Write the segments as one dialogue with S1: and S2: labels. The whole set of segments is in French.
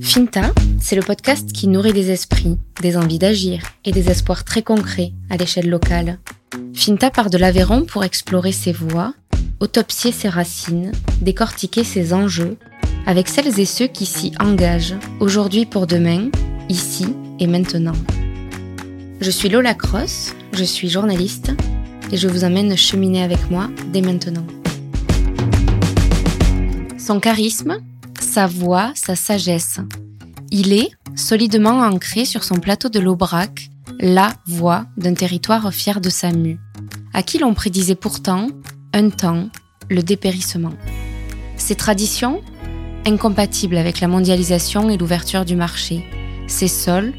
S1: Finta
S2: c'est le podcast qui nourrit des esprits, des envies d'agir et des espoirs très concrets à l'échelle locale. Finta part de l'Aveyron pour explorer ses voies, autopsier ses racines, décortiquer ses enjeux, avec celles et ceux qui s'y engagent, aujourd'hui pour demain, ici et maintenant. Je suis Lola Cross, je suis journaliste et je vous emmène cheminer avec moi dès maintenant. Son charisme, sa voix, sa sagesse. Il est, solidement ancré sur son plateau de l'Aubrac, la voix d'un territoire fier de sa mue, à qui l'on prédisait pourtant, un temps, le dépérissement. Ses traditions, incompatibles avec la mondialisation et l'ouverture du marché. Ses sols,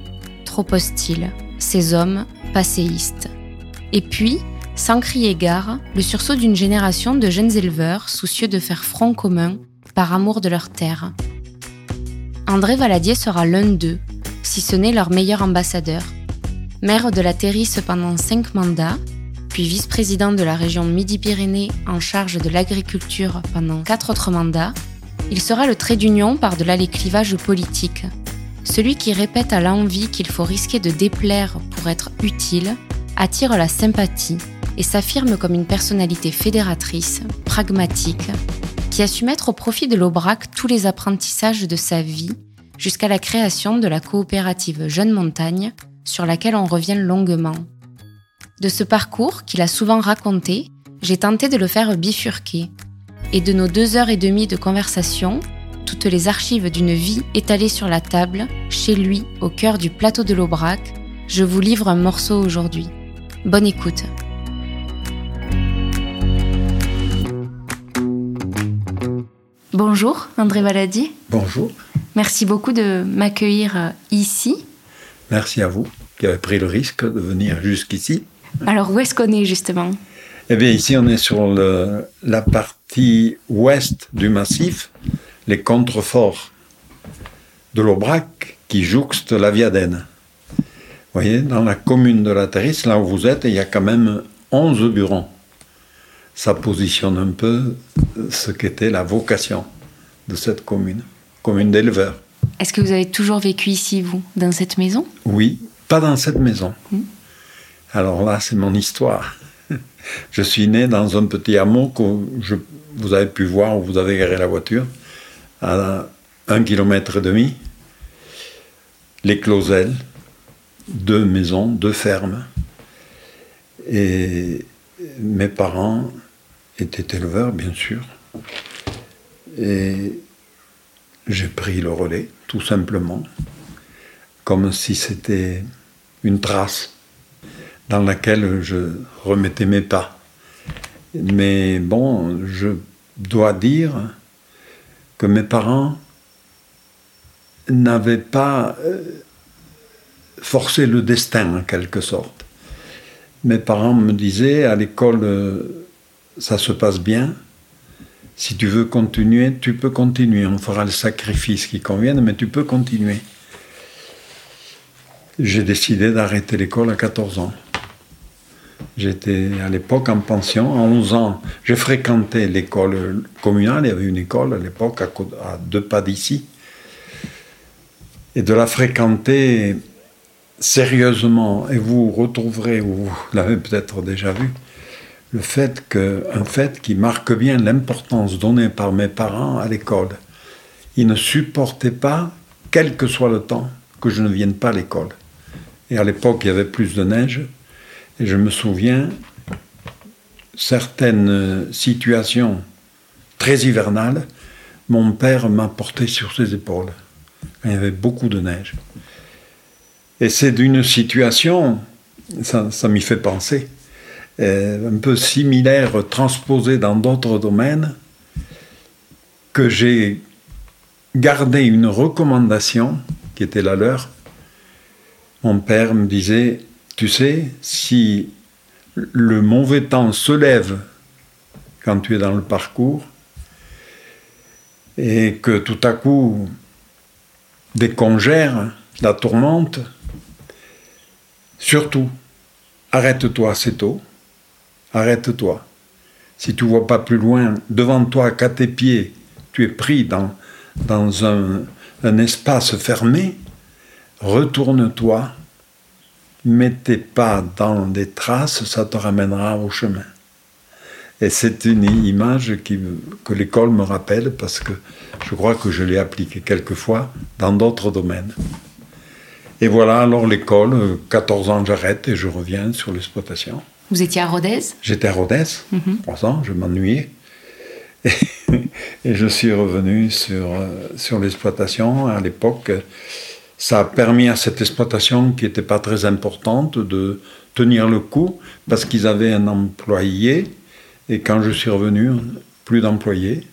S2: trop hostiles. Ses hommes, passéistes. Et puis, sans crier gare, le sursaut d'une génération de jeunes éleveurs soucieux de faire front commun par amour de leur terre. André Valadier sera l'un d'eux, si ce n'est leur meilleur ambassadeur. Maire de la Terrisse pendant cinq mandats, puis vice-président de la région Midi-Pyrénées en charge de l'agriculture pendant quatre autres mandats, il sera le trait d'union par-delà les clivages politiques. Celui qui répète à l'envie qu'il faut risquer de déplaire pour être utile, attire la sympathie et s'affirme comme une personnalité fédératrice, pragmatique, qui a su mettre au profit de l'Aubrac tous les apprentissages de sa vie jusqu'à la création de la coopérative Jeune Montagne, sur laquelle on revient longuement. De ce parcours qu'il a souvent raconté, j'ai tenté de le faire bifurquer. Et de nos deux heures et demie de conversation, toutes les archives d'une vie étalées sur la table, chez lui, au cœur du plateau de l'Aubrac, je vous livre un morceau aujourd'hui. Bonne écoute. Bonjour André Valadi.
S3: Bonjour.
S2: Merci beaucoup de m'accueillir euh, ici.
S3: Merci à vous qui avez pris le risque de venir jusqu'ici.
S2: Alors où est-ce qu'on est justement?
S3: Eh bien ici on est sur le, la partie ouest du massif, les contreforts de l'Aubrac qui jouxtent la Viadène. Vous voyez, dans la commune de la Terrisse, là où vous êtes, il y a quand même 11 bureaux ça positionne un peu ce qu'était la vocation de cette commune, commune d'éleveurs.
S2: Est-ce que vous avez toujours vécu ici, vous, dans cette maison?
S3: Oui, pas dans cette maison. Hmm. Alors là, c'est mon histoire. Je suis né dans un petit hameau que je, vous avez pu voir où vous avez garé la voiture, à un kilomètre et demi. Les Closelles, deux maisons, deux fermes. Et mes parents était éleveur, bien sûr. Et j'ai pris le relais, tout simplement, comme si c'était une trace dans laquelle je remettais mes pas. Mais bon, je dois dire que mes parents n'avaient pas euh, forcé le destin en quelque sorte. Mes parents me disaient à l'école euh, ça se passe bien. Si tu veux continuer, tu peux continuer. On fera le sacrifice qui convienne, mais tu peux continuer. J'ai décidé d'arrêter l'école à 14 ans. J'étais à l'époque en pension. À 11 ans, j'ai fréquenté l'école communale. Il y avait une école à l'époque à deux pas d'ici. Et de la fréquenter sérieusement, et vous retrouverez, ou vous l'avez peut-être déjà vu, le fait que, un fait qui marque bien l'importance donnée par mes parents à l'école. Ils ne supportaient pas, quel que soit le temps, que je ne vienne pas à l'école. Et à l'époque, il y avait plus de neige. Et je me souviens, certaines situations très hivernales, mon père m'a porté sur ses épaules. Il y avait beaucoup de neige. Et c'est d'une situation, ça m'y fait penser, un peu similaire, transposé dans d'autres domaines, que j'ai gardé une recommandation qui était la leur. Mon père me disait, tu sais, si le mauvais temps se lève quand tu es dans le parcours, et que tout à coup décongère la tourmente, surtout, arrête-toi assez tôt, arrête-toi. Si tu vois pas plus loin, devant toi, qu'à tes pieds, tu es pris dans, dans un, un espace fermé, retourne-toi, mets tes pas dans des traces, ça te ramènera au chemin. Et c'est une image que l'école me rappelle parce que je crois que je l'ai appliquée quelquefois dans d'autres domaines. Et voilà, alors l'école, 14 ans j'arrête et je reviens sur l'exploitation.
S2: Vous étiez à Rodez
S3: J'étais à Rodez, mm 3 ans, je m'ennuyais. Et, et, je suis revenu sur, sur l'exploitation. À l'époque, ça a permis à cette exploitation, qui n'était pas très importante, de tenir le coup parce qu'ils avaient un employé. Et quand je suis revenu, plus d'employés.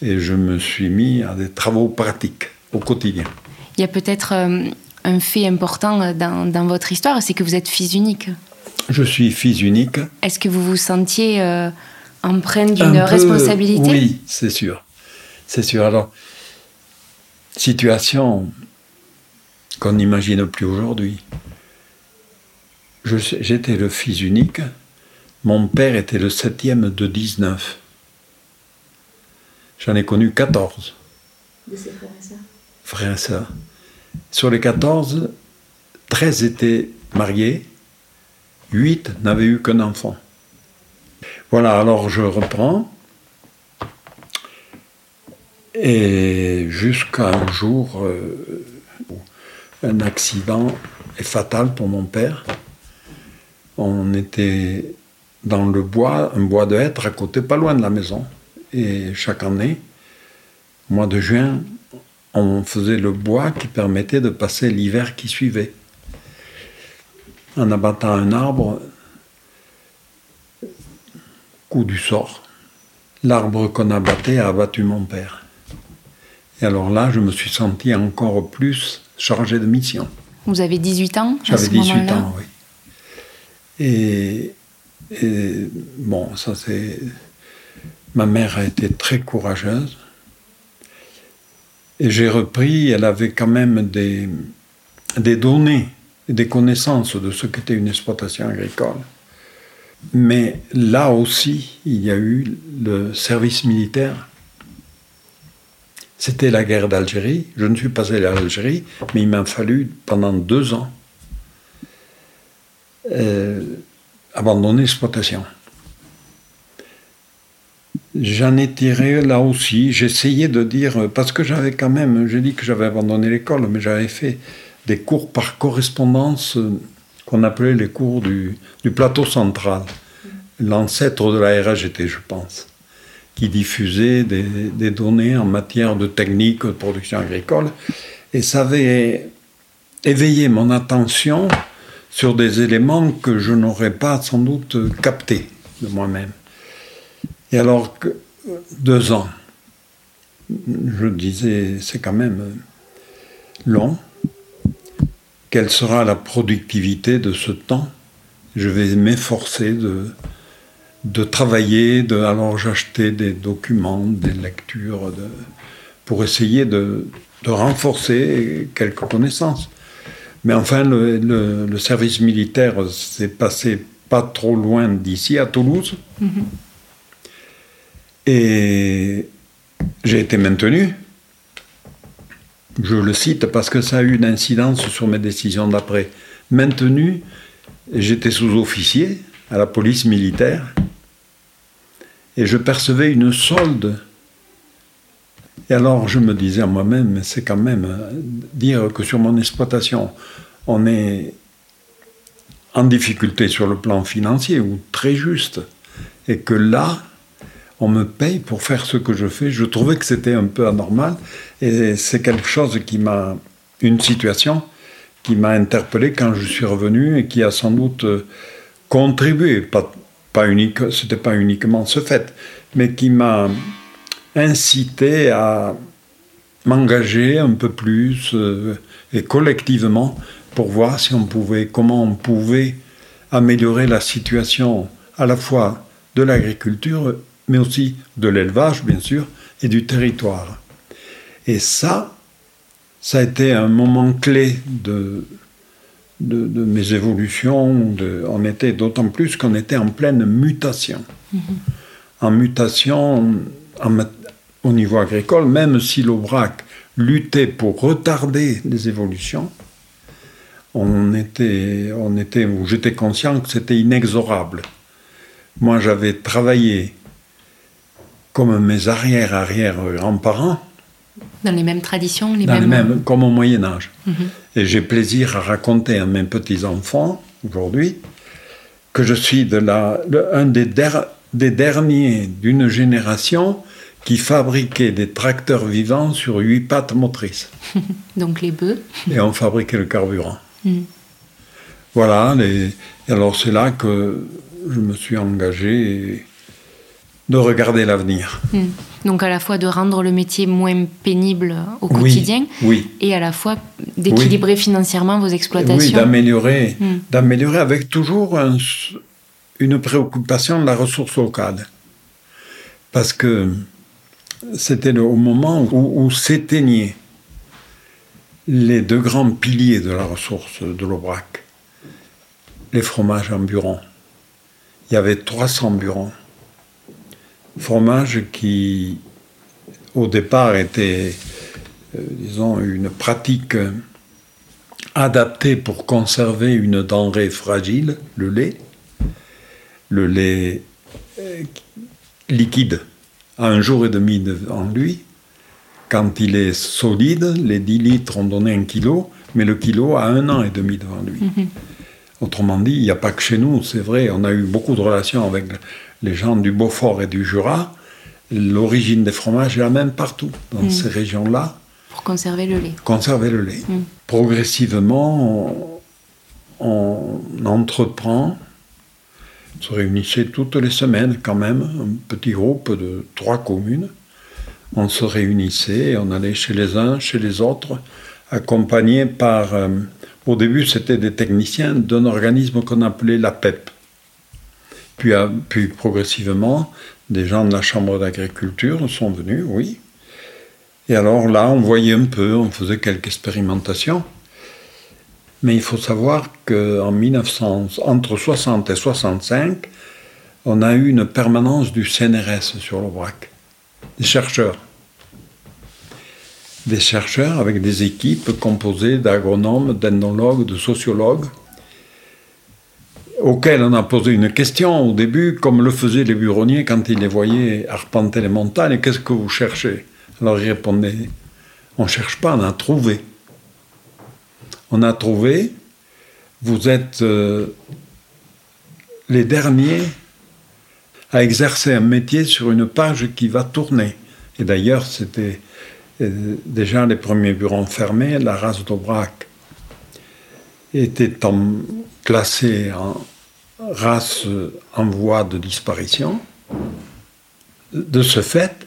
S3: Et je me suis mis à des travaux pratiques au quotidien.
S2: Il y a peut-être euh, un fait important dans, dans votre histoire, c'est que vous êtes fils unique.
S3: Je suis fils unique.
S2: Est-ce que vous vous sentiez euh, empreinte d'une responsabilité?
S3: Oui, c'est sûr. C'est sûr. Alors, situation qu'on n'imagine plus aujourd'hui. J'étais le fils unique. Mon père était le septième de 19. J'en ai connu 14.
S2: De ses frères et sœurs
S3: Frères et sœurs. Sur les 14, 13 étaient mariés, 8 n'avaient eu qu'un enfant. Voilà, alors je reprends. Et jusqu'à un jour, euh, un accident est fatal pour mon père. On était dans le bois, un bois de hêtre à côté, pas loin de la maison. Et chaque année, mois de juin, on faisait le bois qui permettait de passer l'hiver qui suivait. En abattant un arbre, coup du sort, l'arbre qu'on abattait a abattu mon père. Et alors là, je me suis senti encore plus chargé de mission.
S2: Vous avez 18 ans
S3: J'avais 18 ans, oui. Et, et bon, ça c'est. Ma mère a été très courageuse. Et j'ai repris, elle avait quand même des, des données, des connaissances de ce qu'était une exploitation agricole. Mais là aussi, il y a eu le service militaire. C'était la guerre d'Algérie. Je ne suis pas allé à Algérie, mais il m'a fallu pendant deux ans euh, abandonner l'exploitation. J'en ai tiré là aussi, j'essayais de dire, parce que j'avais quand même, j'ai dit que j'avais abandonné l'école, mais j'avais fait des cours par correspondance euh, qu'on appelait les cours du, plateau central, l'ancêtre de la RAGT, je pense, qui diffusait des, des, données en matière de technique de production agricole. Et ça avait éveillé mon attention sur des éléments que je n'aurais pas sans doute captés de moi-même. Et alors que deux ans, je disais, c'est quand même long. Quelle sera la productivité de ce temps Je vais m'efforcer de, de travailler, de, alors j'achetais des documents, des lectures, de, pour essayer de, de, renforcer quelques connaissances. Mais enfin, le, le, le service militaire s'est passé pas trop loin d'ici, à Toulouse. Mm -hmm. Et j'ai été maintenu. Je le cite parce que ça a eu une incidence sur mes décisions d'après. Maintenu, j'étais sous-officier à la police militaire et je percevais une solde. Et alors je me disais à moi-même, c'est quand même dire que sur mon exploitation, on est en difficulté sur le plan financier ou très juste, et que là, on me paye pour faire ce que je fais. Je trouvais que c'était un peu anormal et c'est quelque chose qui m'a, une situation qui m'a interpellé quand je suis revenu et qui a sans doute euh, contribué, pas, pas unique, c'était pas uniquement ce fait, mais qui m'a incité à m'engager un peu plus euh, et collectivement pour voir si on pouvait, comment on pouvait améliorer la situation à la fois de l'agriculture mais aussi de l'élevage, bien sûr, et du territoire. Et ça, ça a été un moment clé de, de, de mes évolutions. De, on était d'autant plus qu'on était en pleine mutation. Mm -hmm. En mutation, en, au niveau agricole, même si l'Aubrac luttait pour retarder les évolutions, on était, on était, j'étais conscient que c'était inexorable. Moi, j'avais travaillé comme mes arrière-arrière-grands-parents.
S2: Dans les mêmes traditions, les
S3: dans
S2: mêmes...
S3: Les mêmes comme au Moyen Âge. Mhm. Et j'ai plaisir à raconter à mes petits-enfants, aujourd'hui, que je suis de la, un des, des derniers d'une génération qui fabriquait des tracteurs vivants sur huit pattes motrices.
S2: Donc les bœufs.
S3: Et on fabriquait le carburant. Hmm. Voilà, et alors c'est là que je me suis engagé de regarder l'avenir.
S2: Hmm. Donc à la fois de rendre le métier moins pénible au quotidien
S3: oui,
S2: et à la fois d'équilibrer financièrement vos exploitations.
S3: Oui, d'améliorer, hmm. d'améliorer avec toujours une préoccupation de la ressource locale. Parce que c'était au moment où, où s'éteignaient les deux grands piliers de la ressource de l'Aubrac, les fromages en buron. Il y avait 300 burons. Fromages qui, au départ, étaient, euh, disons, une pratique adaptée pour conserver une denrée fragile, le lait, le lait euh, liquide, à un jour et demi en lui, quand il est solide, les 10 litres ont donné un kilo, mais le kilo a un an et demi devant lui. Mhm. Autrement dit, il n'y a pas que chez nous, c'est vrai, on a eu beaucoup de relations avec les gens du Beaufort et du Jura. L'origine des fromages est la même partout, dans mhm. ces régions-là.
S2: Pour conserver le lait.
S3: Conserver le lait. Mhm. Progressivement, on, on entreprend on se réunissait toutes les semaines quand même, un petit groupe de trois communes, on se réunissait, on allait chez les uns, chez les autres, accompagnés par, euh, au début c'était des techniciens d'un organisme qu'on appelait la PEP. Puis, progressivement, des gens de la Chambre d'agriculture sont venus, oui. Et alors là, on voyait un peu, on faisait quelques expérimentations. Mais il faut savoir qu'en 1900, entre 60 et 65, on a eu une permanence du CNRS sur l'Aubrac des chercheurs. Des chercheurs avec des équipes composées d'agronomes, d'ethnologues, de sociologues, auxquels on a posé une question au début, comme le faisaient les buronniers quand ils les voyaient arpenter les montagnes. Qu'est-ce que vous cherchez? Alors ils répondaient On ne cherche pas, on a trouvé. On a trouvé, vous êtes euh, les derniers à exercer un métier sur une page qui va tourner. Et d'ailleurs, c'était euh, déjà les premiers bureaux fermés, la race d'Aubrac était classée en race en voie de disparition. De ce fait,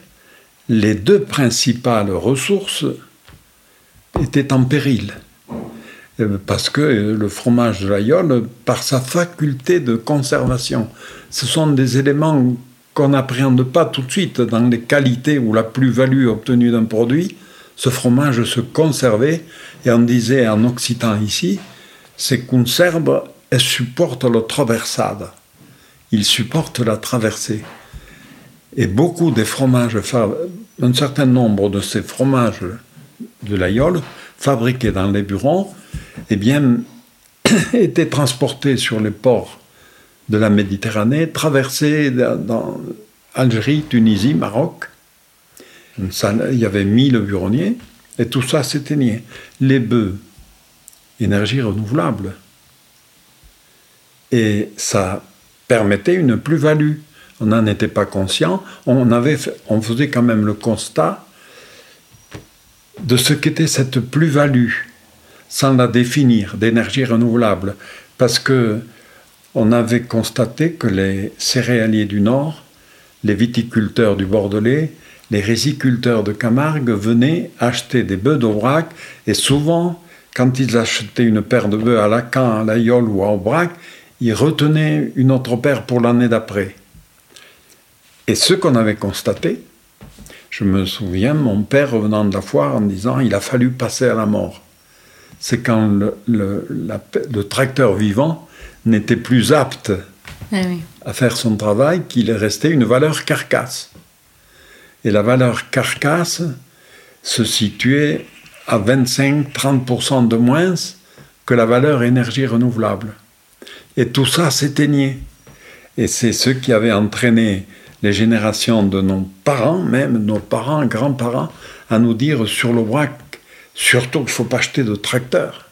S3: les deux principales ressources étaient en péril. Euh, parce que le fromage de l'aïeul, par sa faculté de conservation, ce sont des éléments qu'on n'appréhende pas tout de suite dans les qualités ou la plus-value obtenue d'un produit. Ce fromage se conservait, et on disait en occitan ici, qu'une serbe, elle supporte la traversade. Il supporte la traversée. Et beaucoup des fromages, un certain nombre de ces fromages de l'aïeul, fabriqués dans les bureaux, eh bien, étaient transportés sur les ports de la Méditerranée, traversés dans Algérie, Tunisie, Maroc. il y avait mille buronniers, et tout ça s'éteignait. Les bœufs, énergie renouvelable. Et ça permettait une plus-value. On n'en était pas conscient. On, avait, on faisait quand même le constat de ce qu'était cette plus-value sans la définir, d'énergie renouvelable, parce que on avait constaté que les céréaliers du Nord, les viticulteurs du Bordelais, les résiculteurs de Camargue venaient acheter des bœufs d'Aubrac et souvent, quand ils achetaient une paire de bœufs à Lacan, à l'Aïol ou à Aubrac, ils retenaient une autre paire pour l'année d'après. Et ce qu'on avait constaté, je me souviens, mon père revenant de la foire en disant il a fallu passer à la mort c'est quand le, tracteur vivant n'était plus apte eh à faire son travail qu'il est resté une valeur carcasse. Et la valeur carcasse se situait à 25-30% de moins que la valeur énergie renouvelable. Et tout ça s'éteignait. Et c'est ce qui avait entraîné les générations de nos parents, même nos parents, grands-parents, à nous dire sur le braque, surtout qu'il ne faut pas acheter de tracteur.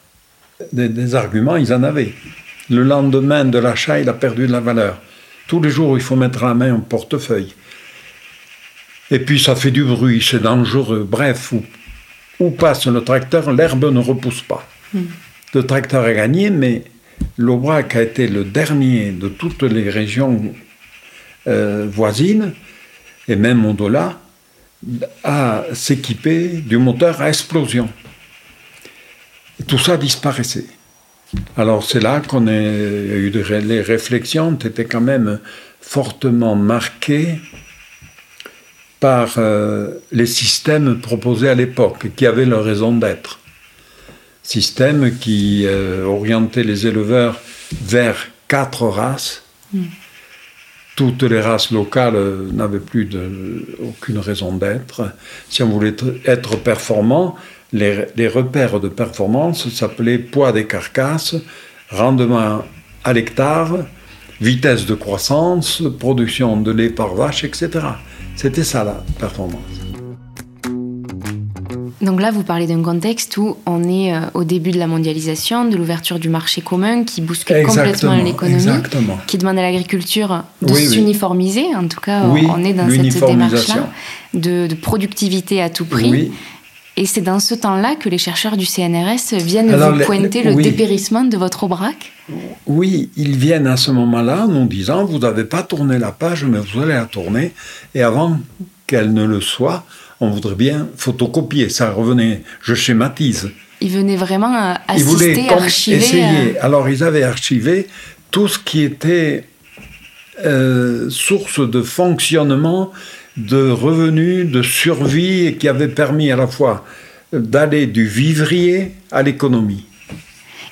S3: Des, arguments, ils en avaient. Le lendemain de l'achat, il a perdu de la valeur. Tous les jours, il faut mettre la main au portefeuille. Et puis ça fait du bruit, c'est dangereux. Bref, où, où, passe le tracteur, l'herbe ne repousse pas. Mm. Le tracteur a gagné, mais l'Aubrac a été le dernier de toutes les régions euh, voisines, et même au-delà, à s'équiper du moteur à explosion. Et tout ça disparaissait. Alors c'est là qu'on a eu les réflexions, étaient quand même fortement marquées par euh, les systèmes proposés à l'époque, qui avaient leur raison d'être. Systèmes qui euh, orientaient les éleveurs vers quatre races. Mm. Toutes les races locales euh, n'avaient plus de, aucune raison d'être. Si on voulait être performant, les, les repères de performance s'appelaient poids des carcasses, rendement à l'hectare, vitesse de croissance, production de lait par vache, etc. C'était ça la performance.
S2: Donc là, vous parlez d'un contexte où on est euh, au début de la mondialisation, de l'ouverture du marché commun qui bouscule complètement l'économie, qui demande à l'agriculture de s'uniformiser. En tout cas, on est dans cette démarche-là de, de, productivité à tout prix. Et c'est dans ce temps-là que les chercheurs du CNRS viennent vous pointer le dépérissement de votre Aubrac
S3: Oui, ils viennent à ce moment-là nous disant vous n'avez pas tourné la page, mais vous allez la tourner. Et avant qu'elle ne le soit, on voudrait bien photocopier. Ça revenait, je schématise.
S2: Ils venaient vraiment assister, ils archiver. Essayer.
S3: Euh, Alors ils avaient archivé tout ce qui était euh, source de fonctionnement de revenus, de survie, et qui avait permis à la fois d'aller du vivrier à l'économie.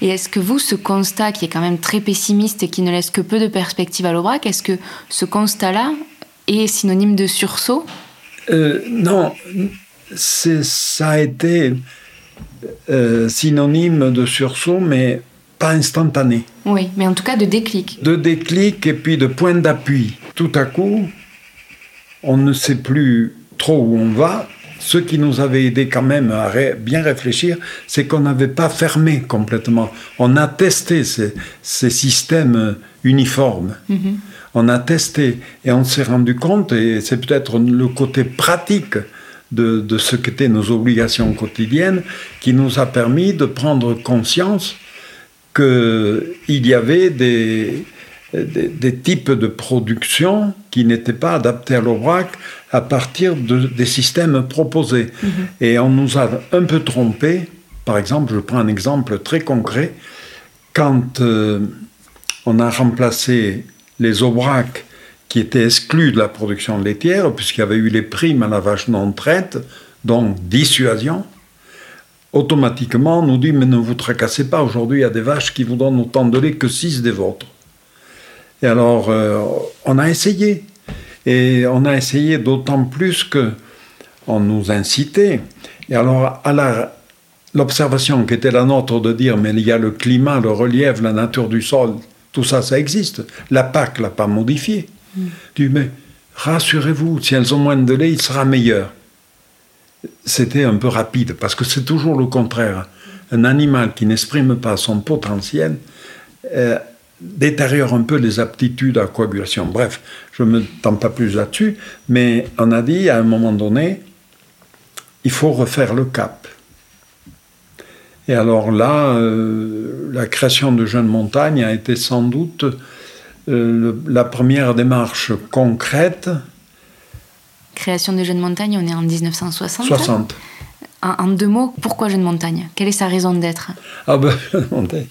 S2: Et est-ce que vous, ce constat qui est quand même très pessimiste et qui ne laisse que peu de perspectives à l'Aubrac, est-ce que ce constat-là est synonyme de sursaut?
S3: Euh, Non, ça a été euh, synonyme de sursaut, mais pas instantané.
S2: Oui, mais en tout cas de déclic.
S3: De déclic et puis de point d'appui. Tout à coup, on ne sait plus trop où on va. Ce qui nous avait aidé quand même à bien réfléchir, c'est qu'on n'avait pas fermé complètement. On a testé ces, systèmes uniformes. Mm-hmm. On a testé et on s'est rendu compte, et c'est peut-être le côté pratique de, de ce qu'étaient nos obligations quotidiennes, qui nous a permis de prendre conscience qu'il y avait des, des, types de production qui n'étaient pas adaptés à l'Aubrac à partir des systèmes proposés. Mhm. Et on nous a un peu trompés. Par exemple, je prends un exemple très concret. Quand euh, on a remplacé les Aubrac qui étaient exclus de la production laitière, puisqu'il y avait eu les primes à la vache non traite, donc dissuasion, automatiquement on nous dit mais ne vous tracassez pas, aujourd'hui il y a des vaches qui vous donnent autant de lait que 6 des vôtres. Et alors, euh, on a essayé. Et on a essayé d'autant plus que on nous incitait. Et alors, à l'observation qui était la nôtre de dire, mais il y a le climat, le relief, la nature du sol, tout ça, ça existe. La PAC l'a pas modifié. Mm. dis, mais rassurez-vous, si elles ont moins de lait, il sera meilleur. C'était un peu rapide, parce que c'est toujours le contraire. Un animal qui n'exprime pas son potentiel, euh, détériore un peu les aptitudes à coagulation. Bref, je ne me tends pas plus là-dessus, mais on a dit à un moment donné, il faut refaire le cap. Et alors là, euh, la création de Jeunes Montagnes a été sans doute euh, la première démarche concrète.
S2: Création de Jeunes Montagnes, on est en 1960
S3: 60.
S2: En, en deux mots, pourquoi Jeunes Montagnes Quelle est sa raison d'être?
S3: Ah ben, Jeunes Montagnes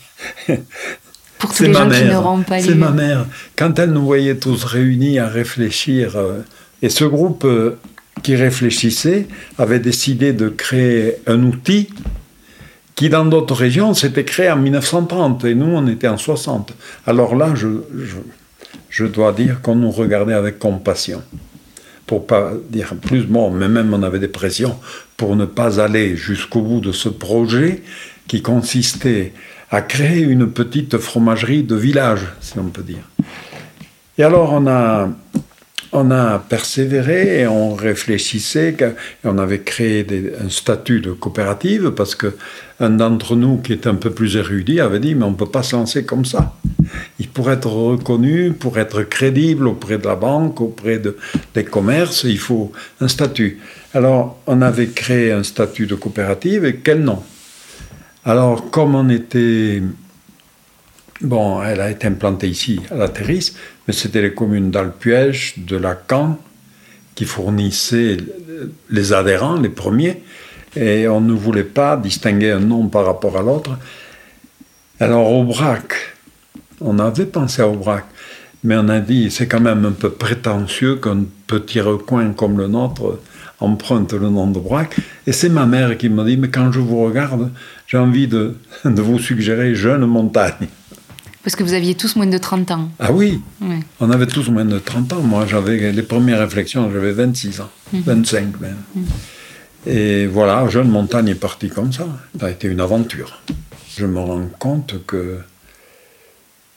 S2: pour tous les gens qui n'auront pas
S3: C'est ma mère. Quand elle nous voyait tous réunis à réfléchir, euh, et ce groupe euh, qui réfléchissait avait décidé de créer un outil qui, dans d'autres régions, s'était créé en 1930, et nous, on était en 60. Alors là, je, je, je dois dire qu'on nous regardait avec compassion. pour pas dire plus, bon, mais même on avait des pressions pour ne pas aller jusqu'au bout de ce projet qui consistait à créer une petite fromagerie de village, si on peut dire. Et alors on a, on a persévéré et on réfléchissait, et on avait créé un statut de coopérative parce que un d'entre nous qui est un peu plus érudit avait dit mais on ne peut pas se lancer comme ça. Il pourrait être reconnu, pour être crédible auprès de la banque, auprès de, des commerces, il faut un statut. Alors on avait créé un statut de coopérative et quel nom? Alors, comme on était. Bon, elle a été implantée ici, à la Terrisse, mais c'était les communes d'Alpuège, de Lacan, qui fournissaient les adhérents, les premiers, et on ne voulait pas distinguer un nom par rapport à l'autre. Alors, Aubrac, on avait pensé à Aubrac, mais on a dit c'est quand même un peu prétentieux qu'un petit recoin comme le nôtre emprunte le nom de Braque. Et c'est ma mère qui m'a dit, mais quand je vous regarde, j'ai envie de, de, vous suggérer Jeune Montagne.
S2: Parce que vous aviez tous moins de 30 ans.
S3: Ah oui, on avait tous moins de 30 ans. Moi, j'avais les premières réflexions, j'avais 26 ans, 25 mhm. même. Mhm. Et voilà, Jeune Montagne est parti comme ça. Ça a été une aventure. Je me rends compte que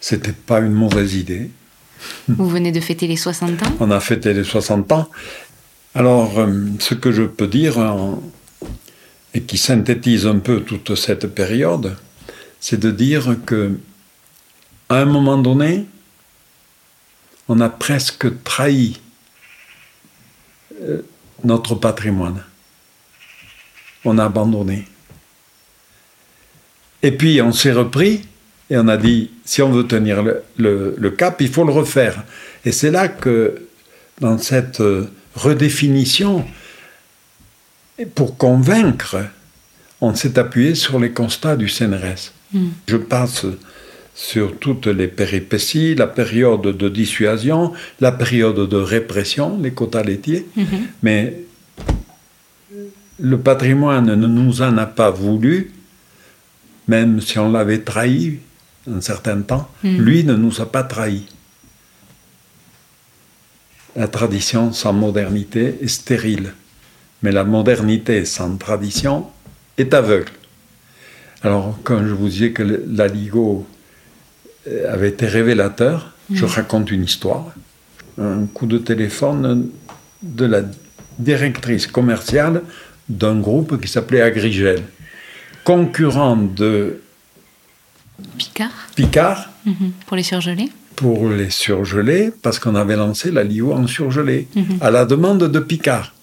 S3: c'était pas une mauvaise idée.
S2: Vous venez de fêter les 60 ans
S3: On a fêté les 60 ans. Alors, euh, ce que je peux dire, et qui synthétise un peu toute cette période, c'est de dire que, à un moment donné, on a presque trahi euh, notre patrimoine. On a abandonné. Et puis on s'est repris et on a dit, si on veut tenir le, cap, il faut le refaire. Et c'est là que, dans cette euh, redéfinition. Et pour convaincre, on s'est appuyé sur les constats du CNRS. Hmm. Je passe sur toutes les péripéties, la période de dissuasion, la période de répression, les quotas laitiers, hmm. mais le patrimoine ne nous en a pas voulu, même si on l'avait trahi un certain temps, hmm. lui ne nous a pas trahis. La tradition sans modernité est stérile, mais la modernité sans tradition est aveugle. Alors, quand je vous disais que l'Aligo euh, avait été révélateur, je mm. raconte une histoire. Un coup de téléphone de la directrice commerciale d'un groupe qui s'appelait Agrigel, concurrent de
S2: Picard.
S3: Picard.
S2: Mm-hmm. Pour les surgelés
S3: pour les surgeler parce qu'on avait lancé la LIO en surgelé, mhm. à la demande de Picard.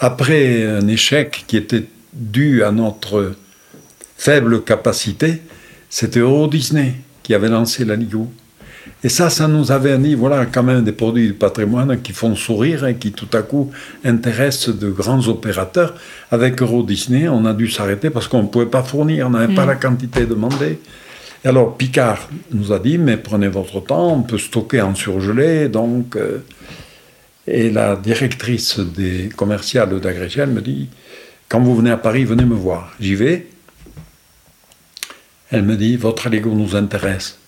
S3: Après un échec qui était dû à notre faible capacité, c'était Euro Disney qui avait lancé la LIO. Et ça, ça nous avait dit, voilà quand même des produits du patrimoine qui font sourire et qui tout à coup intéressent de grands opérateurs. Avec Euro Disney, on a dû s'arrêter parce qu'on ne pouvait pas fournir, on n'avait pas mhm. la quantité demandée alors Picard nous a dit, mais prenez votre temps, on peut stocker en surgelé, donc... Euh, et la directrice des commerciales d'Agrégel me dit, quand vous venez à Paris, venez me voir. J'y vais. Elle me dit, votre Lego nous intéresse.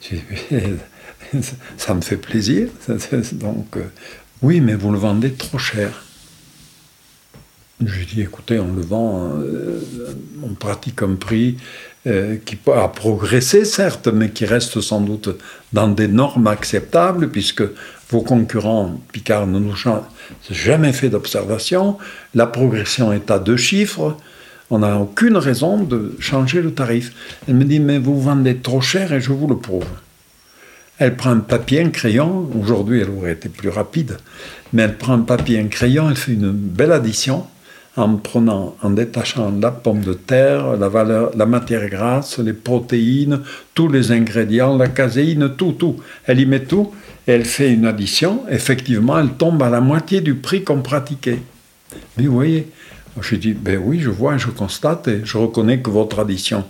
S3: ça me fait plaisir. Donc, euh, oui, mais vous le vendez trop cher. Je lui dis, écoutez, on le vend, euh, on pratique un prix euh, qui a progressé, certes, mais qui reste sans doute dans des normes acceptables, puisque vos concurrents, Picard ne nous jamais fait d'observation, la progression est à deux chiffres, on n'a aucune raison de changer le tarif. Elle me dit, mais vous vendez trop cher et je vous le prouve. Elle prend un papier, un crayon, aujourd'hui elle aurait été plus rapide, mais elle prend un papier, un crayon, elle fait une belle addition, en prenant, en détachant la pomme de terre, la, matière grasse, les protéines, tous les ingrédients, la caséine, tout, tout. Elle y met tout et elle fait une addition. Effectivement, elle tombe à la moitié du prix qu'on pratiquait. Mais vous voyez, je dis, ben oui, je vois, je constate et je reconnais que votre addition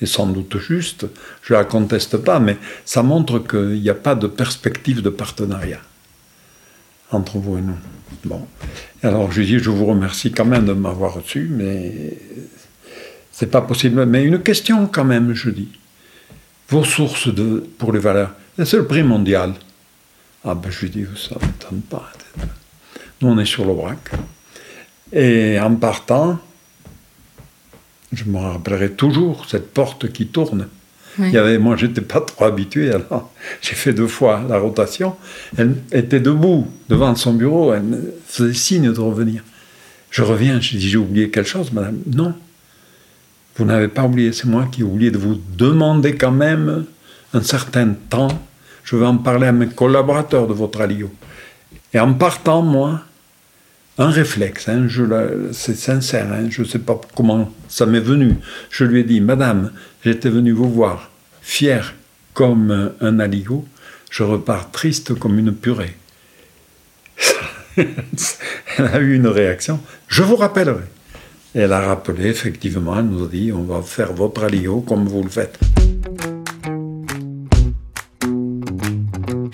S3: est sans doute juste. Je ne la conteste pas, mais ça montre qu'il n'y a pas de perspective de partenariat entre vous et nous. Bon. Alors je lui dis, je vous remercie quand même de m'avoir reçu, mais c'est pas possible. Mais une question quand même, je dis. Vos sources de, pour les valeurs, c'est le prix mondial? Ah ben je lui dis, ça ne m'étonne pas. Nous, on est sur l'Aubrac. Et en partant, je me rappellerai toujours cette porte qui tourne. Il y avait, moi, j'étais pas trop habitué, alors j'ai fait deux fois la rotation. Elle était debout devant son bureau, elle me faisait signe de revenir. Je reviens, je dis, j'ai oublié quelque chose, madame. Non, vous n'avez pas oublié, c'est moi qui ai oublié de vous demander quand même un certain temps. Je vais en parler à mes collaborateurs de votre alio. Et en partant, moi, un réflexe, hein, c'est sincère, hein, je ne sais pas comment ça m'est venu. Je lui ai dit, Madame, j'étais venu vous voir, fier comme un aligot, je repars triste comme une purée. elle a eu une réaction, je vous rappellerai. elle a rappelé, effectivement, elle nous a dit, on va faire votre aligot comme vous le faites.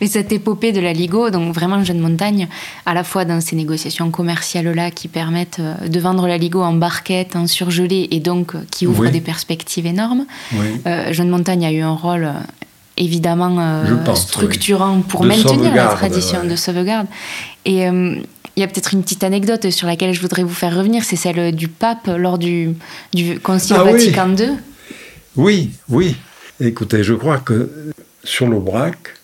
S2: Et cette épopée de la Ligo, donc vraiment Jeune Montagne, à la fois dans ces négociations commerciales-là qui permettent euh, de vendre la Ligo en barquette, en surgelé, et donc euh, qui ouvrent des perspectives énormes. Euh, Jeune Montagne a eu un rôle évidemment structurant pour maintenir la tradition de sauvegarde. Et il y a peut-être une petite anecdote sur laquelle je voudrais vous faire revenir, c'est celle du pape lors du, du Concile ah Vatican II.
S3: Oui, oui. Écoutez, je crois que sur l'Aubrac,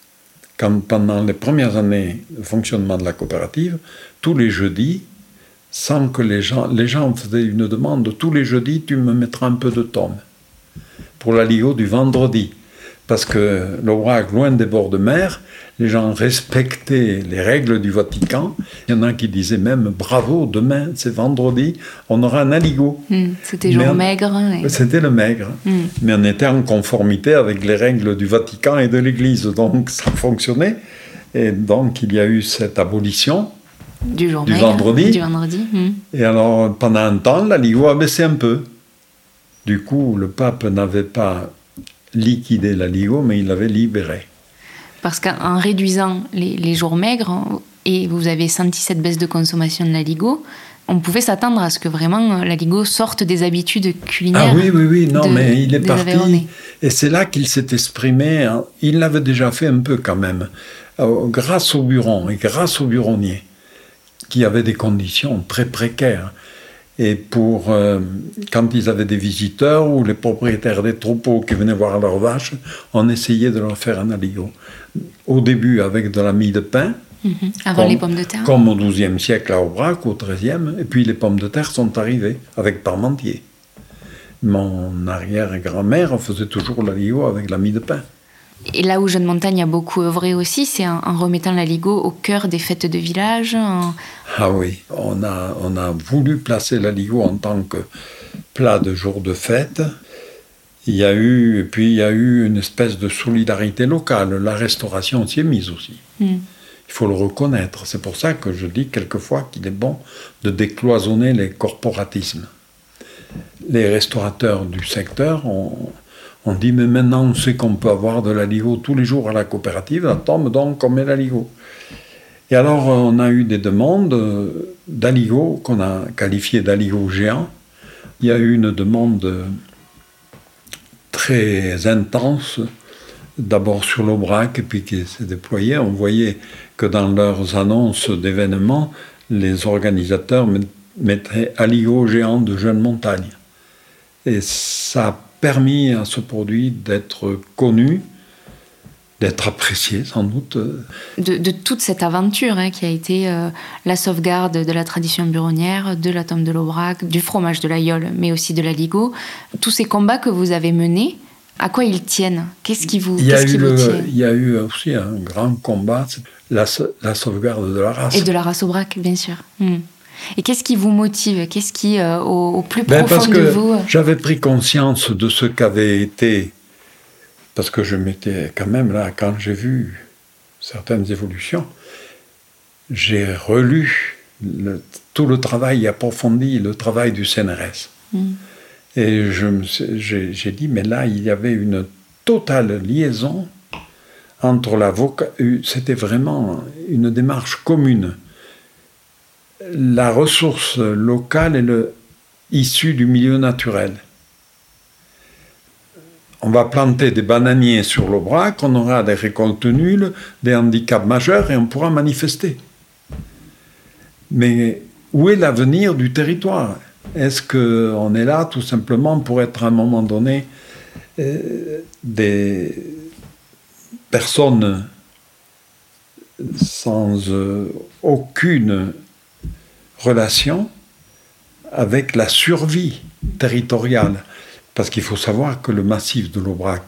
S3: pendant les premières années de fonctionnement de la coopérative, tous les jeudis, sans que les gens, les faisaient une demande, tous les jeudis, tu me mettras un peu de tome pour la Ligo du vendredi. Parce que l'Aubrac, loin des bords de mer, les gens respectaient les règles du Vatican. Il y en a qui disaient même bravo, demain, c'est vendredi, on aura un aligot.
S2: Hmm, c'était jour maigre.
S3: C'était le maigre. Hmm. Mais on était en conformité avec les règles du Vatican et de l'Église, donc ça fonctionnait. Et donc il y a eu cette abolition.
S2: Du jour vendredi. Du vendredi.
S3: Hmm. Et alors pendant un temps, l'aligot a baissé un peu. Du coup, le pape n'avait pas liquidé l'aligot, mais il l'avait libéré.
S2: Parce qu'en réduisant les, jours maigres, et vous avez senti cette baisse de consommation de la Ligo, on pouvait s'attendre à ce que vraiment la Ligo sorte des habitudes culinaires.
S3: Ah oui, oui, oui, non, mais il est parti. Et c'est là qu'il s'est exprimé. Hein. Il l'avait déjà fait un peu quand même, euh, grâce au buron et grâce aux buronniers, qui avaient des conditions très précaires. Et pour, euh, quand ils avaient des visiteurs ou les propriétaires des troupeaux qui venaient voir leurs vaches, on essayait de leur faire un aligot. Au début avec de la mie de pain.
S2: Mhm. Avant les pommes de terre.
S3: Comme au XIIe siècle à Aubrac, au XIIIe. Et puis les pommes de terre sont arrivées avec parmentier. Mon arrière-grand-mère faisait toujours l'aligot avec la mie de pain.
S2: Et là où Jeune Montagne a beaucoup œuvré aussi, c'est en, remettant la Ligo au cœur des fêtes de village.
S3: Ah oui, on a, on a voulu placer la Ligo en tant que plat de jour de fête. Il y a eu, puis il y a eu une espèce de solidarité locale. La restauration s'y est mise aussi. Hmm. Il faut le reconnaître. C'est pour ça que je dis quelquefois qu'il est bon de décloisonner les corporatismes. Les restaurateurs du secteur ont, on dit, mais maintenant on sait qu'on peut avoir de l'aligo tous les jours à la coopérative, ça tombe donc on met l'aligo. Et alors on a eu des demandes d'aligo qu'on a qualifié d'aligo géant. Il y a eu une demande très intense, d'abord sur l'Aubrac, puis qui s'est déployée. On voyait que dans leurs annonces d'événements, les organisateurs mettaient aligo géant de jeunes montagnes. Et ça permis à ce produit d'être connu, d'être apprécié sans doute.
S2: De, toute cette aventure hein, qui a été euh, la sauvegarde de la tradition buronnière, de la tombe de l'Aubrac, du fromage de l'Aïole, mais aussi de la Ligo, tous ces combats que vous avez menés, à quoi ils tiennent? Qu'est-ce qui vous,
S3: il y, a eu il y a eu aussi un grand combat, la, la, sauvegarde de la race.
S2: Et de la race Aubrac, bien sûr. Hmm. Et qu'est-ce qui vous motive? Qu'est-ce qui, euh, au, plus ben, profond parce
S3: que
S2: de vous euh,
S3: J'avais pris conscience de ce qu'avait été, parce que je m'étais quand même là, quand j'ai vu certaines évolutions, j'ai relu tout le travail approfondi, le travail du CNRS. Mm. Et j'ai dit, mais là, il y avait une totale liaison entre la C'était vraiment une démarche commune la ressource locale est issue du milieu naturel. on va planter des bananiers sur l'Aubrac, on aura des récoltes des handicaps majeurs et on pourra manifester. Mais où est l'avenir du territoire? Est-ce qu'on est là tout simplement pour être à un moment donné euh, des personnes sans euh, aucune relation avec la survie territoriale parce qu'il faut savoir que le massif de l'Aubrac,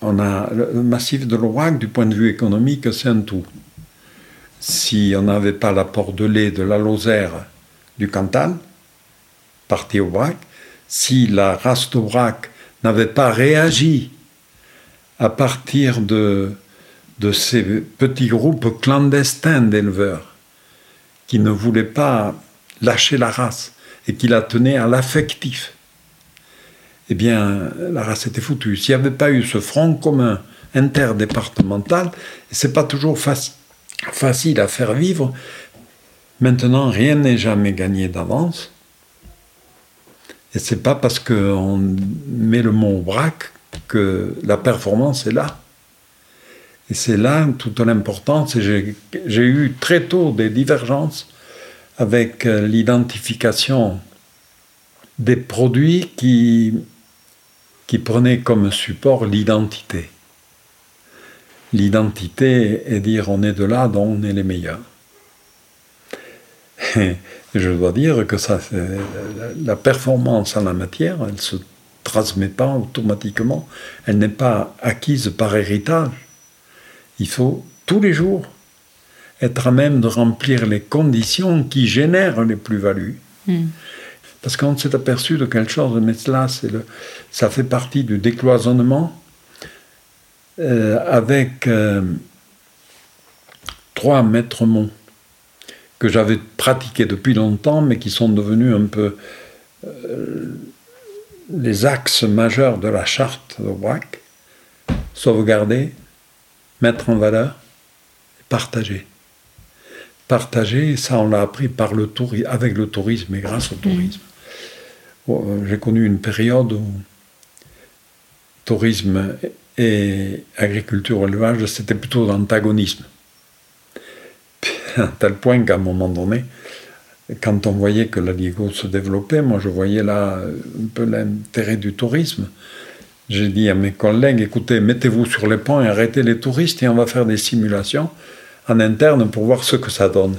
S3: on a le massif de l'Aubrac, du point de vue économique, c'est un tout. Si on n'avait pas l'apport de lait de la Lozère du Cantal, partie Aubrac, si la race d'Aubrac n'avait pas réagi à partir de, de ces petits groupes clandestins d'éleveurs qui ne voulaient pas lâcher la race et qui la tenaient à l'affectif, eh bien, la race était foutue. S'il n'y avait pas eu ce front commun interdépartemental, c'est pas toujours facile à faire vivre. Maintenant, rien n'est jamais gagné d'avance. Et c'est pas parce qu'on met le mot au braque que la performance est là. Et c'est là toute l'importance. J'ai eu très tôt des divergences avec euh, l'identification des produits qui prenait comme support l'identité. L'identité est dire on est de là, donc on est les meilleurs. Et je dois dire que la performance en la matière, elle ne se transmet pas automatiquement, elle n'est pas acquise par héritage. Il faut tous les jours être à même de remplir les conditions qui génèrent les plus-values. Hmm. Parce qu'on s'est aperçu de quelque chose, mais cela, le, ça fait partie du décloisonnement euh, avec euh, trois maîtres mots que j'avais pratiqués depuis longtemps, mais qui sont devenus un peu euh, les axes majeurs de la charte de Braque sauvegarder, mettre en valeur, partager. Partager, ça on l'a appris par le avec le tourisme et grâce au tourisme. Euh, j'ai connu une période où tourisme et agriculture élevage, c'était plutôt l'antagonisme. À tel point qu'à un moment donné, quand on voyait que la Ligo se développait, moi je voyais là un peu l'intérêt du tourisme. J'ai dit à mes collègues, écoutez, mettez-vous sur les ponts et arrêtez les touristes et on va faire des simulations en interne pour voir ce que ça donne.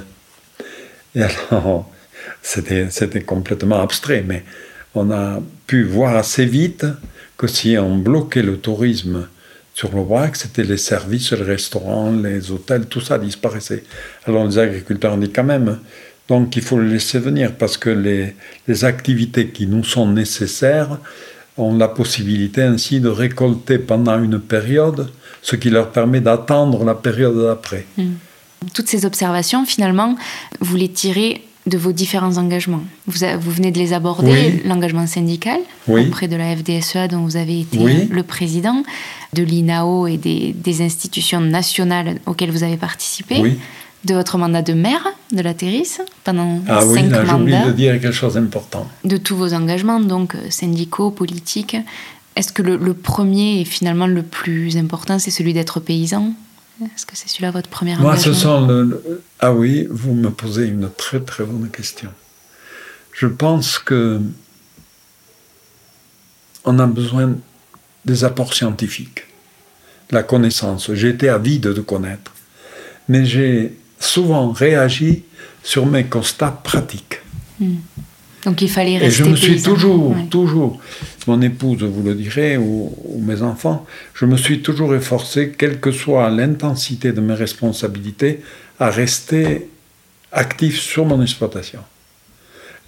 S3: Et alors, c'était complètement abstrait, mais on a pu voir assez vite que si on bloquait le tourisme sur l'Aubrac, c'était les services, les restaurants, les hôtels, tout ça disparaissait. Alors les agriculteurs ont dit quand même, donc il faut le laisser venir parce que les, les activités qui nous sont nécessaires ont la possibilité ainsi de récolter pendant une période, ce qui leur permet d'attendre la période d'après.
S2: Hmm. Toutes ces observations, finalement, vous les tirez de vos différents engagements. Vous, vous venez de les aborder, l'engagement syndical auprès de la FDSEA dont vous avez été le président, de l'INAO et des, institutions nationales auxquelles vous avez participé, de votre mandat de maire de la Terris pendant ah cinq oui, j'ai oublié
S3: de dire quelque chose d'important.
S2: De tous vos engagements, donc euh, syndicaux, politiques. Est-ce que le, le premier et finalement le plus important, c'est celui d'être paysan? Est-ce que c'est celui-là votre première
S3: Moi, ce sont le, Ah oui, vous me posez une très très bonne question. Je pense que on a besoin des apports scientifiques, la connaissance. J'ai été avide de connaître, mais j'ai souvent réagi sur mes constats pratiques. Hmm.
S2: Donc il fallait rester.
S3: Et je me suis toujours, toujours, mon épouse vous le dirait, ou, mes enfants, je me suis toujours efforcé, quelle que soit l'intensité de mes responsabilités, à rester actif sur mon exploitation.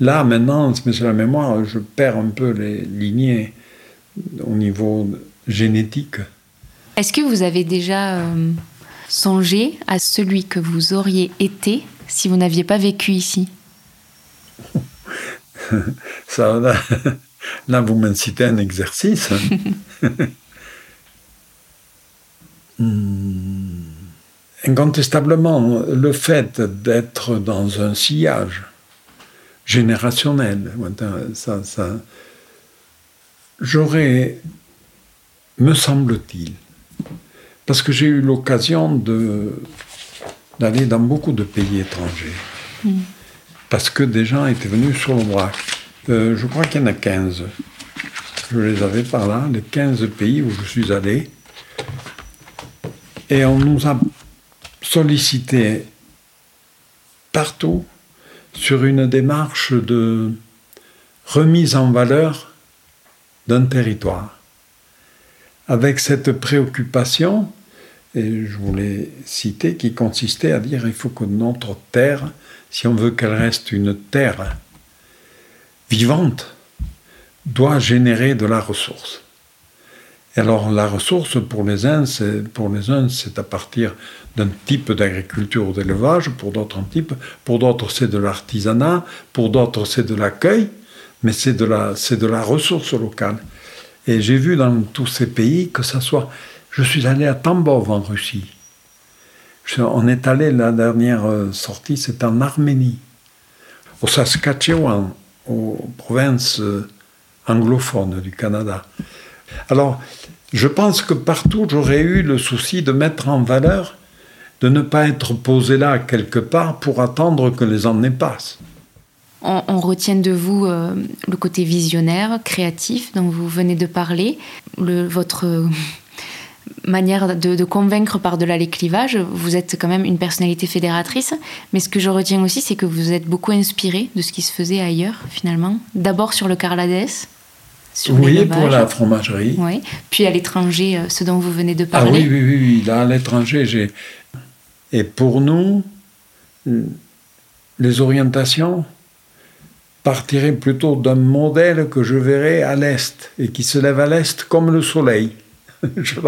S3: Là, maintenant, mais c'est la mémoire, je perds un peu les lignées au niveau génétique.
S2: Est-ce que vous avez déjà euh, songé à celui que vous auriez été si vous n'aviez pas vécu ici
S3: Ça, là, vous m'incitez un exercice. Hmm. Incontestablement, le fait d'être dans un sillage générationnel, ça, ça, j'aurais me semble-t-il. Parce que j'ai eu l'occasion d'aller dans beaucoup de pays étrangers. Hmm. Parce que des gens étaient venus sur le bras. Euh, je crois qu'il y en a 15. Je les avais par là, les 15 pays où je suis allé. Et on nous a sollicité partout sur une démarche de remise en valeur d'un territoire. Avec cette préoccupation, et je voulais citer, qui consistait à dire il faut que notre terre, si on veut qu'elle reste une terre vivante, doit générer de la ressource. Et alors la ressource pour les uns, c'est, pour les uns, c'est à partir d'un type d'agriculture ou d'élevage, pour d'autres un type, pour d'autres c'est de l'artisanat, pour d'autres c'est de l'accueil, mais c'est de la, c'est de la ressource locale. Et j'ai vu dans tous ces pays que ça soit. Je suis allé à Tambov en Russie. on est allé, la dernière euh, sortie, c'est en Arménie, au Saskatchewan, aux provinces euh, anglophones du Canada. Alors, je pense que partout, j'aurais eu le souci de mettre en valeur, de ne pas être posé là quelque part pour attendre que les années passent.
S2: On, retient de vous euh, le côté visionnaire, créatif dont vous venez de parler, le, votre manière de, convaincre par-delà les clivages. Vous êtes quand même une personnalité fédératrice, mais ce que je retiens aussi, c'est que vous êtes beaucoup inspiré de ce qui se faisait ailleurs, finalement. D'abord sur le Carlades,
S3: oui, pour la fromagerie.
S2: Oui. Puis à l'étranger, euh, ce dont vous venez de parler.
S3: Ah oui, oui, oui, là, à l'étranger, j'ai. Et pour nous, les orientations partiraient plutôt d'un modèle que je verrais à l'est et qui se lève à l'est comme le soleil. je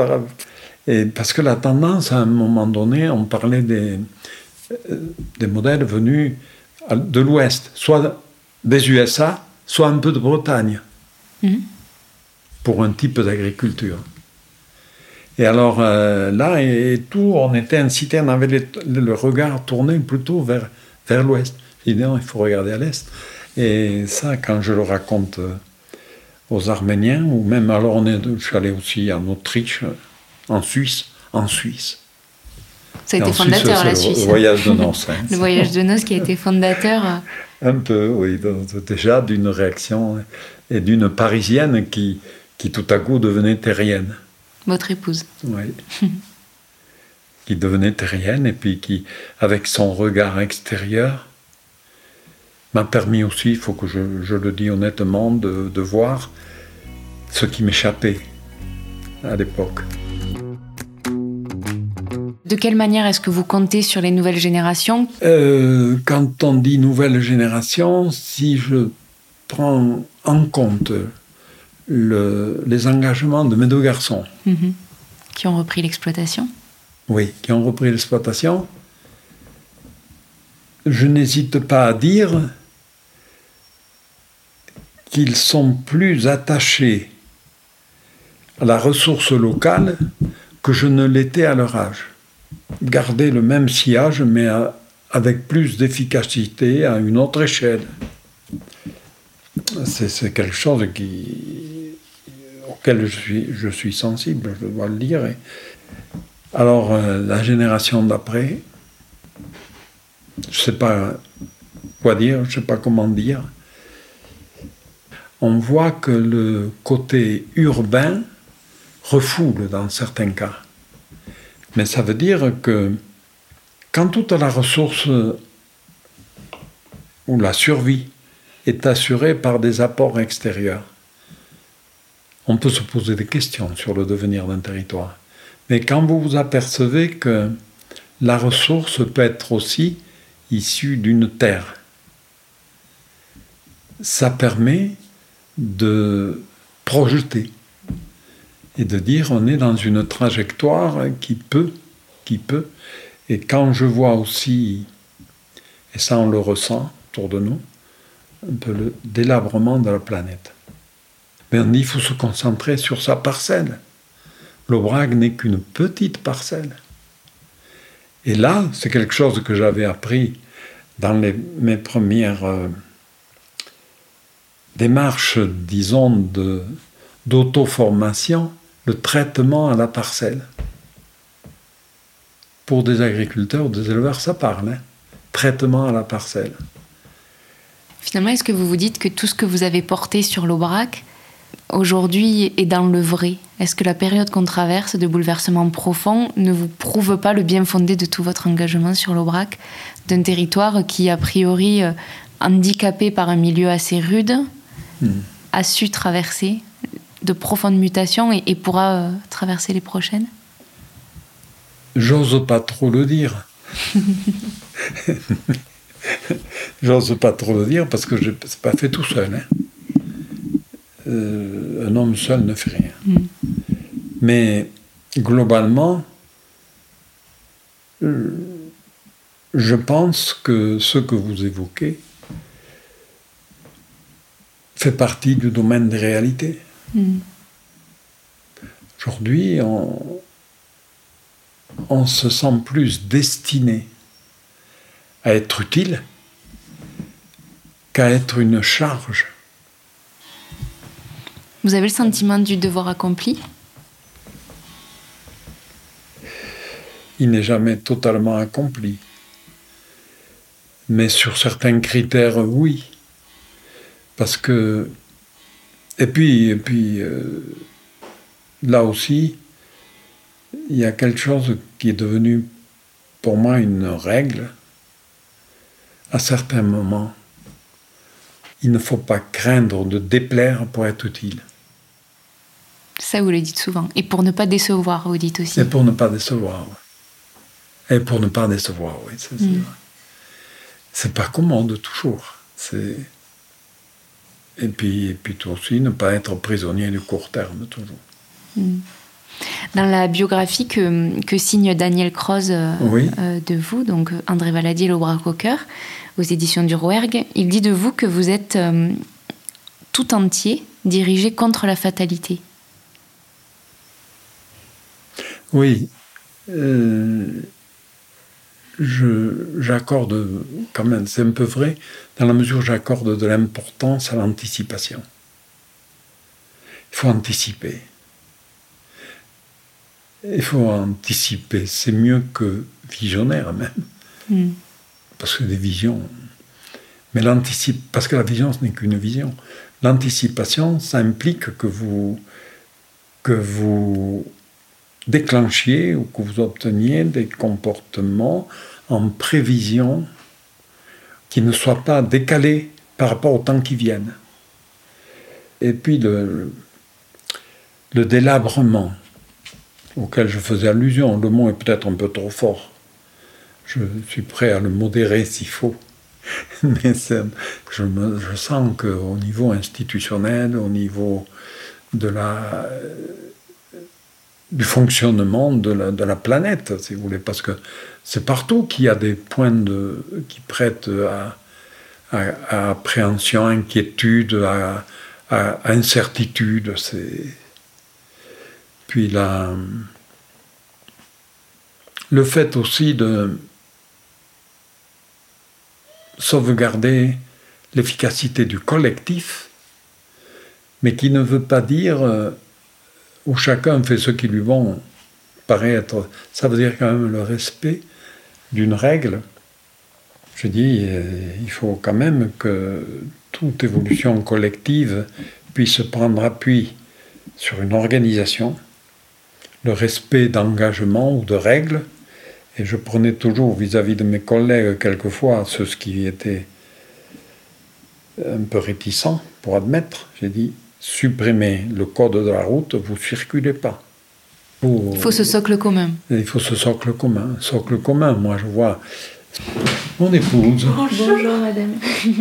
S3: et parce que la tendance, à un moment donné, on parlait des, euh, des modèles venus de l'ouest, soit des USA, soit un peu de Bretagne. Mhm. pour un type d'agriculture. Et alors euh, là, et, tout, on était incité, on avait le regard tourné plutôt vers, vers l'ouest. Évidemment, il faut regarder à l'est. Et ça, quand je le raconte euh, aux Arméniens, ou même alors, on est, je suis allé aussi en Autriche, en Suisse, en Suisse.
S2: Ça a été fondateur, la Suisse.
S3: Le voyage de noces. Hein.
S2: le voyage de noces qui a été fondateur.
S3: Un peu, oui. Déjà d'une réaction et d'une Parisienne qui, qui tout à coup devenait terrienne.
S2: Votre épouse.
S3: Oui. qui devenait terrienne et puis qui, avec son regard extérieur, m'a permis aussi, il faut que je, je, le dis honnêtement, de, de voir ce qui m'échappait à l'époque.
S2: De quelle manière est-ce que vous comptez sur les nouvelles générations?
S3: Euh, Quand on dit nouvelle génération, si je prends en compte les engagements de mes deux garçons.
S2: Mhm. Qui ont repris l'exploitation?
S3: Oui, qui ont repris l'exploitation. Je n'hésite pas à dire qu'ils sont plus attachés à la ressource locale que je ne l'étais à leur âge. Garder le même sillage, mais avec plus d'efficacité, à une autre échelle c'est quelque chose auquel je suis, je suis sensible, je dois le dire. alors, euh, la génération d'après, je ne sais pas quoi dire, je ne sais pas comment dire. On voit que le côté urbain refoule dans certains cas. Mais ça veut dire que quand toute la ressource ou la survie est assuré par des apports extérieurs. On peut se poser des questions sur le devenir d'un territoire. Mais quand vous vous apercevez que la ressource peut être aussi issue d'une terre, ça permet de projeter et de dire on est dans une trajectoire qui peut, qui peut. Et quand je vois aussi, et ça on le ressent autour de nous, un peu le délabrement de la planète. Mais on dit qu'il faut se concentrer sur sa parcelle. L'Aubrac n'est qu'une petite parcelle. Et là, c'est quelque chose que j'avais appris dans mes premières euh, démarches, disons, d'auto-formation. le traitement à la parcelle. Pour des agriculteurs, des éleveurs, ça parle. Hein. Traitement à la parcelle.
S2: Finalement, est-ce que vous vous dites que tout ce que vous avez porté sur l'Aubrac, aujourd'hui, est dans le vrai Est-ce que la période qu'on traverse de bouleversement profond ne vous prouve pas le bien fondé de tout votre engagement sur l'Aubrac, d'un territoire qui, a priori, euh, handicapé par un milieu assez rude, hmm. a su traverser de profondes mutations et, pourra euh, traverser les prochaines?
S3: J'ose pas trop le dire. J'ose pas trop le dire parce que je pas fait tout seul. Hein. Euh, un homme seul ne fait rien. Mm. Mais globalement, euh, je pense que ce que vous évoquez fait partie du domaine des réalités. Mm. Aujourd'hui, on, on se sent plus destiné à être utile qu'à être une charge.
S2: Vous avez le sentiment du devoir accompli
S3: Il n'est jamais totalement accompli. Mais sur certains critères, oui. Parce que. Et puis, et puis euh, là aussi, il y a quelque chose qui est devenu pour moi une règle. À certains moments, il ne faut pas craindre de déplaire pour être utile.
S2: Ça, vous le dites souvent. Et pour ne pas décevoir, vous dites aussi.
S3: Et pour ne pas décevoir. Et pour ne pas décevoir, oui. C'est mm. C'est pas commode toujours. C'est. Et puis, et puis aussi, ne pas être prisonnier du court terme, toujours. Mm.
S2: Dans la biographie que, que signe Daniel Croze euh, euh, de vous, donc euh, André Valadier, l'Aubrac au cœur, aux éditions du Rouergue, il dit de vous que vous êtes tout entier dirigé contre la fatalité.
S3: Oui. j'accorde quand même, c'est un peu vrai, dans la mesure où j'accorde de l'importance à l'anticipation. Il faut anticiper. Il faut anticiper. C'est mieux que visionnaire même. Hmm. Parce que des visions. Mais l'anticipe, parce que la vision, ce n'est qu'une vision. L'anticipation, ça implique que vous, que vous déclenchiez ou que vous obteniez des comportements en prévision qui ne soient pas décalés par rapport au temps qui viennent. Et puis le, délabrement auquel je faisais allusion. Le mot est peut-être un peu trop fort. Je suis prêt à le modérer s'il faut. Mais je, je, sens qu'au niveau institutionnel, au niveau de la, du fonctionnement de la, planète, si vous voulez, parce que c'est partout qu'il y a des points de, qui prêtent à, à, appréhension, inquiétude, à, incertitude. Puis la, le fait aussi de sauvegarder l'efficacité du collectif, mais qui ne veut pas dire euh, où chacun fait ce qui lui vont paraître. Ça veut dire quand même le respect d'une règle. Je dis, euh, il faut quand même que toute évolution collective puisse prendre appui sur une organisation le respect d'engagement ou de règles. Et je prenais toujours vis-à-vis de mes collègues, quelquefois, ceux qui étaient un peu réticents pour admettre, j'ai dit supprimez le code de la route, vous circulez pas.
S2: il faut ce socle commun.
S3: Il faut ce socle commun. Socle commun, moi je vois mon épouse.
S1: Bonjour, madame.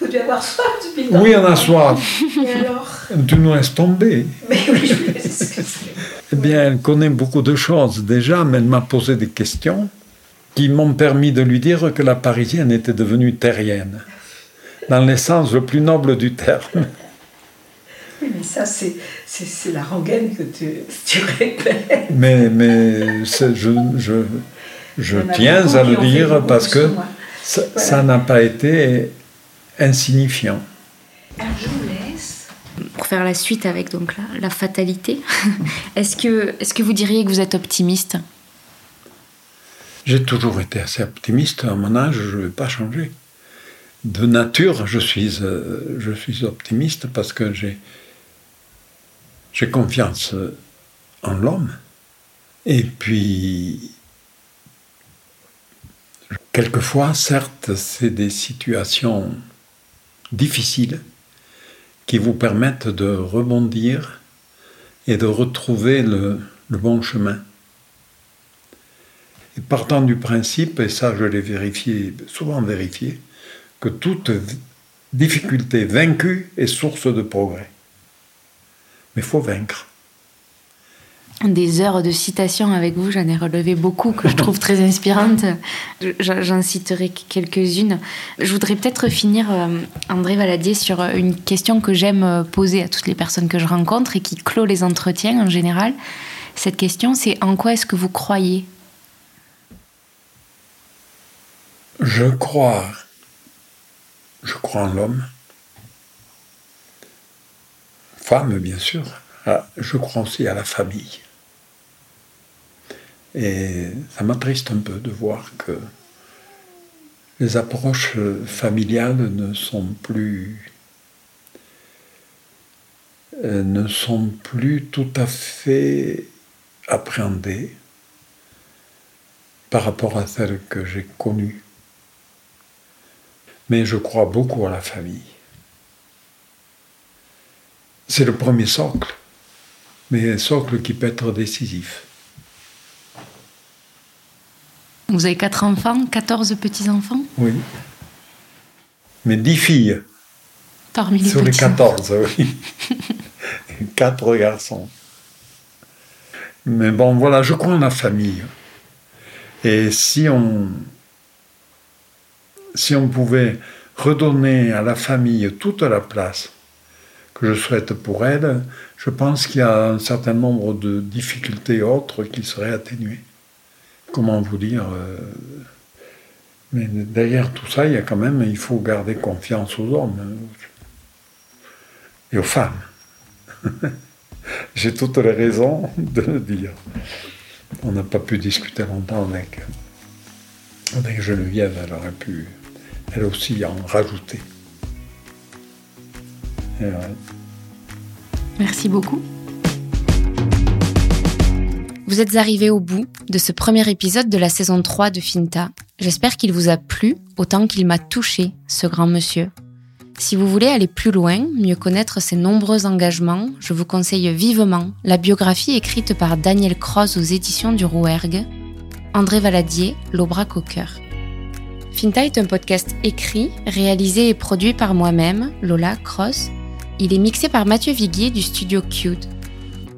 S1: Vous devez avoir soif depuis le
S3: Oui, on a soif.
S1: Et alors?
S3: Tu nous laisses tomber.
S1: Mais oui, je
S3: Eh bien, elle connaît beaucoup de choses déjà, mais elle m'a posé des questions qui m'ont permis de lui dire que la Parisienne était devenue terrienne, dans l'essence le plus noble du terme.
S1: Oui, mais ça, c'est, c'est, la rengaine que tu, tu répètes.
S3: Mais, mais je, je, je tiens à le dire parce que ça n'a pas été insignifiant.
S1: Alors je vous laisse.
S2: pour faire la suite avec donc la, fatalité, est-ce que, est que vous diriez que vous êtes optimiste?
S3: J'ai toujours été assez optimiste. À mon âge, je ne vais pas changer. De nature, je suis, euh, je suis optimiste parce que j'ai, j'ai confiance en l'homme. Et puis, quelquefois, certes, c'est des situations difficiles qui vous permettent de rebondir et de retrouver le, bon chemin. Partant du principe, et ça je l'ai vérifié, souvent vérifié, que toute difficulté vaincue est source de progrès. Mais il faut vaincre
S2: des heures de citation avec vous. J'en ai relevé beaucoup que je trouve très inspirantes. J'en citerai quelques-unes. Je voudrais peut-être finir, euh, André Valadier, sur une question que j'aime poser à toutes les personnes que je rencontre et qui clôt les entretiens en général. Cette question, c'est en quoi est-ce que vous croyez?
S3: Je crois. Je crois en l'homme. Femme, bien sûr. Ah, je crois aussi à la famille. Et ça m'attriste un peu de voir que les approches familiales euh, ne sont plus tout à fait appréhendées par rapport à celles que j'ai connues. Mais je crois beaucoup à la famille. C'est le premier socle, mais un socle qui peut être décisif.
S2: Vous avez quatre enfants, 14 petits-enfants?
S3: Oui. Mais dix filles.
S2: Parmi les
S3: Sur les 14, oui. quatre garçons. Mais bon, voilà, je crois en la famille. Et si on, si on pouvait redonner à la famille toute la place que je souhaite pour elle, je pense qu'il y a un certain nombre de difficultés autres qui seraient atténuées comment vous dire, euh, mais derrière tout ça, il y a quand même, il faut garder confiance aux hommes hein, et aux femmes. J'ai toutes les raisons de le dire. On n'a pas pu discuter longtemps avec, avec Geneviève, elle aurait pu, elle aussi, en rajouter.
S2: Merci beaucoup. Vous êtes arrivé au bout de ce premier épisode de la saison 3 de Finta. J'espère qu'il vous a plu autant qu'il m'a touché, ce grand monsieur. Si vous voulez aller plus loin, mieux connaître ses nombreux engagements, je vous conseille vivement la biographie écrite par Daniel Cross aux éditions du Rouergue, André Valadier, L'Aubrac au cœur. Finta est un podcast écrit, réalisé et produit par moi-même, Lola Cross. Il est mixé par Mathieu Viguier du studio Cute.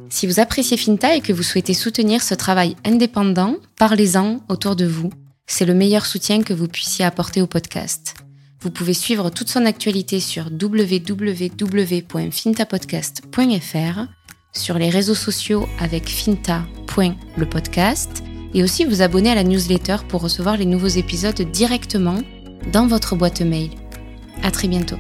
S2: Si vous appréciez Finta et que vous souhaitez soutenir ce travail indépendant, parlez-en autour de vous. C'est le meilleur soutien que vous puissiez apporter au podcast. Vous pouvez suivre toute son actualité sur www.fintapodcast.fr, sur les réseaux sociaux avec finta.lepodcast et aussi vous abonner à la newsletter pour recevoir les nouveaux épisodes directement dans votre boîte mail. À très bientôt.